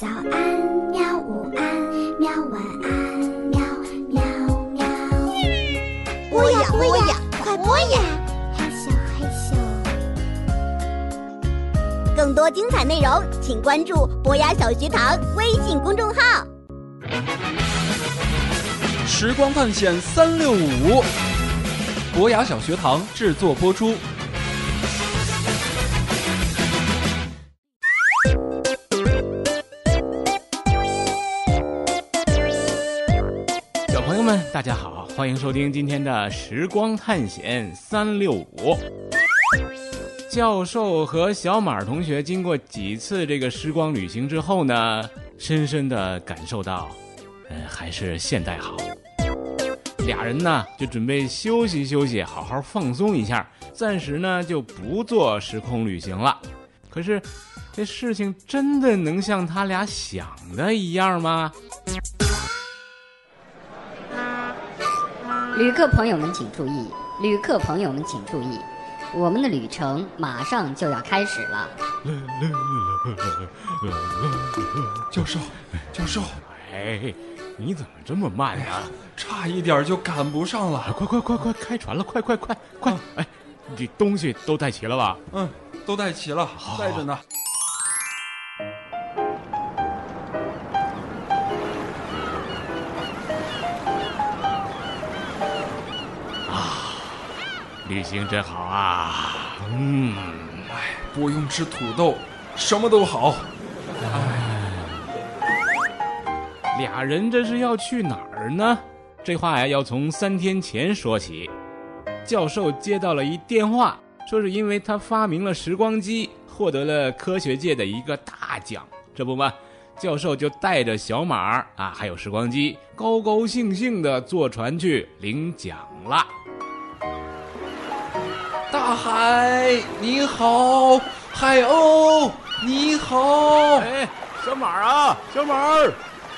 早安，喵！午安，喵！晚安，喵喵喵！播呀播呀，快播呀！嘿咻，嘿咻。更多精彩内容，请关注博雅小学堂微信公众号。时光探险三六五，博雅小学堂制作播出。大家好，欢迎收听今天的时光探险三六五。教授和小马同学经过几次这个时光旅行之后呢，深深的感受到，呃，还是现代好。俩人呢就准备休息休息，好好放松一下，暂时呢就不做时空旅行了。可是，这事情真的能像他俩想的一样吗？旅客朋友们请注意，旅客朋友们请注意，我们的旅程马上就要开始了。教授，教授，哎，你怎么这么慢呀、差一点就赶不上了。快快快快开船了！快快快快！哎，你东西都带齐了吧？嗯，都带齐了，带着呢。旅行真好啊！嗯，哎，不用吃土豆，什么都好。哎俩人这是要去哪儿呢？这话呀，要从三天前说起。教授接到了一电话，说是因为他发明了时光机，获得了科学界的一个大奖。这不嘛，教授就带着小马儿啊，还有时光机，高高兴兴的坐船去领奖了。大海你好，海鸥你好。哎，小马儿啊，小马儿，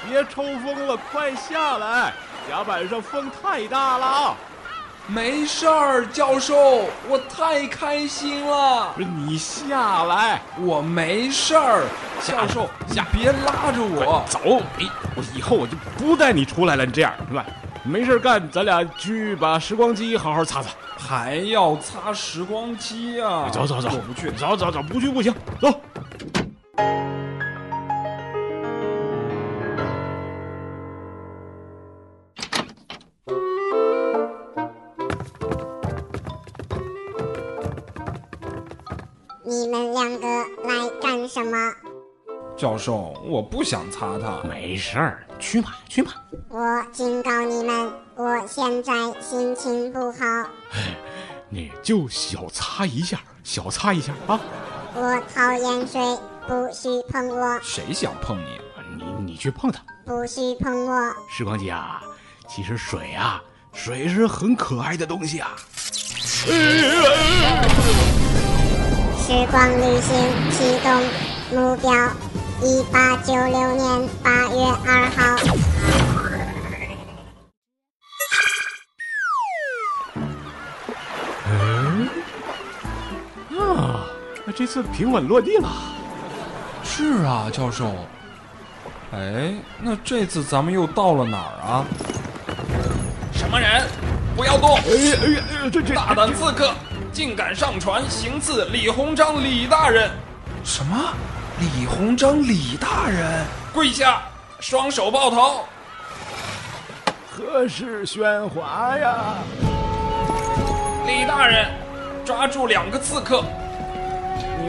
别抽风了，快下来！甲板上风太大了。没事儿，教授，我太开心了。不是你下来，我没事儿，教授，下别拉着我。走！哎，我以后我就不带你出来了。你这样是吧？没事干，咱俩去把时光机好好擦擦。还要擦时光机啊？走走走，我不去。走走走，不去不行，走。你们两个来干什么？教授，我不想擦它。没事儿，去吧去吧。我警告你们，我现在心情不好，你就小擦一下，小擦一下啊。我讨厌水，不许碰我，谁想碰你？你你去碰它。不许碰我。时光机啊，其实水啊，水是很可爱的东西啊。时光旅行启动，目标一八九六年八月二这次平稳落地了。是啊，教授。哎，那这次咱们又到了哪儿啊？什么人？不要动！哎呀哎呀哎呀，这这大胆刺客，竟敢上船行刺李鸿章李大人！什么？李鸿章李大人？跪下，双手抱头！何事喧哗呀？李大人，抓住两个刺客！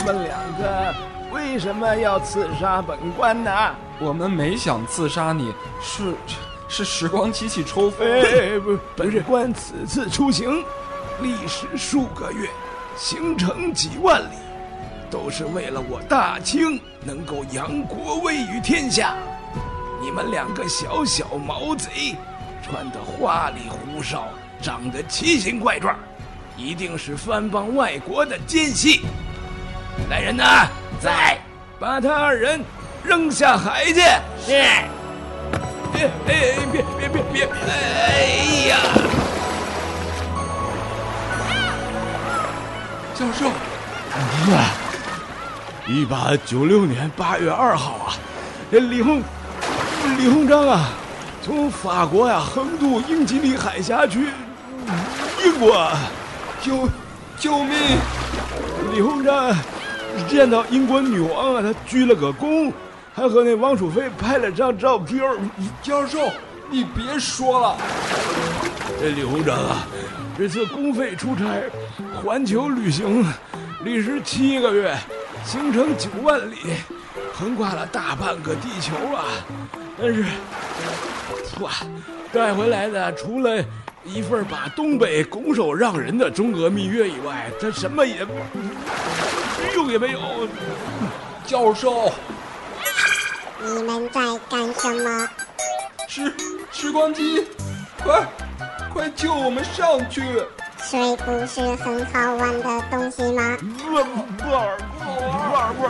你们两个为什么要刺杀本官呢？我们没想刺杀你，是是时光机器抽风。本官此次出行，历时数个月，行程几万里，都是为了我大清能够扬国威于天下。你们两个小小毛贼，穿得花里胡哨，长得奇形怪状，一定是藩邦外国的奸细。来人呐，在，把他二人扔下海去。是。哎哎，别别别别！哎呀！教授，一八九六年八月二号啊，这李鸿李鸿章啊，从法国呀横渡英吉利海峡去英国，救救命！李鸿章见到英国女王啊，他鞠了个躬，还和那汪淑菲拍了张照片儿。教授，你别说了，这李鸿章啊，这次公费出差环球旅行，历时七个月，行程九万里，横跨了大半个地球啊！但是，哇，带回来的除了一份把东北拱手让人的中俄密约以外，他什么也不用也没有。教授，你们在干什么？时时光机，快快救我们上去！水不是很好玩的东西吗？不不不不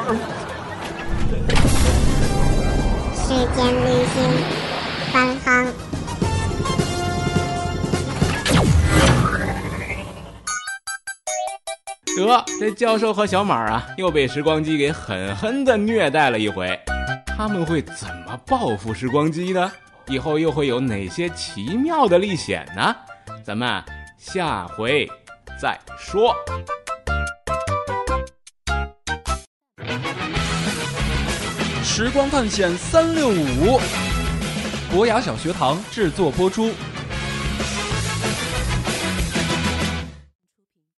时间旅行，返航。得，这教授和小马啊，又被时光机给狠狠的虐待了一回。他们会怎么报复时光机呢？以后又会有哪些奇妙的历险呢？咱们下回再说。时光探险三六五，博雅小学堂制作播出。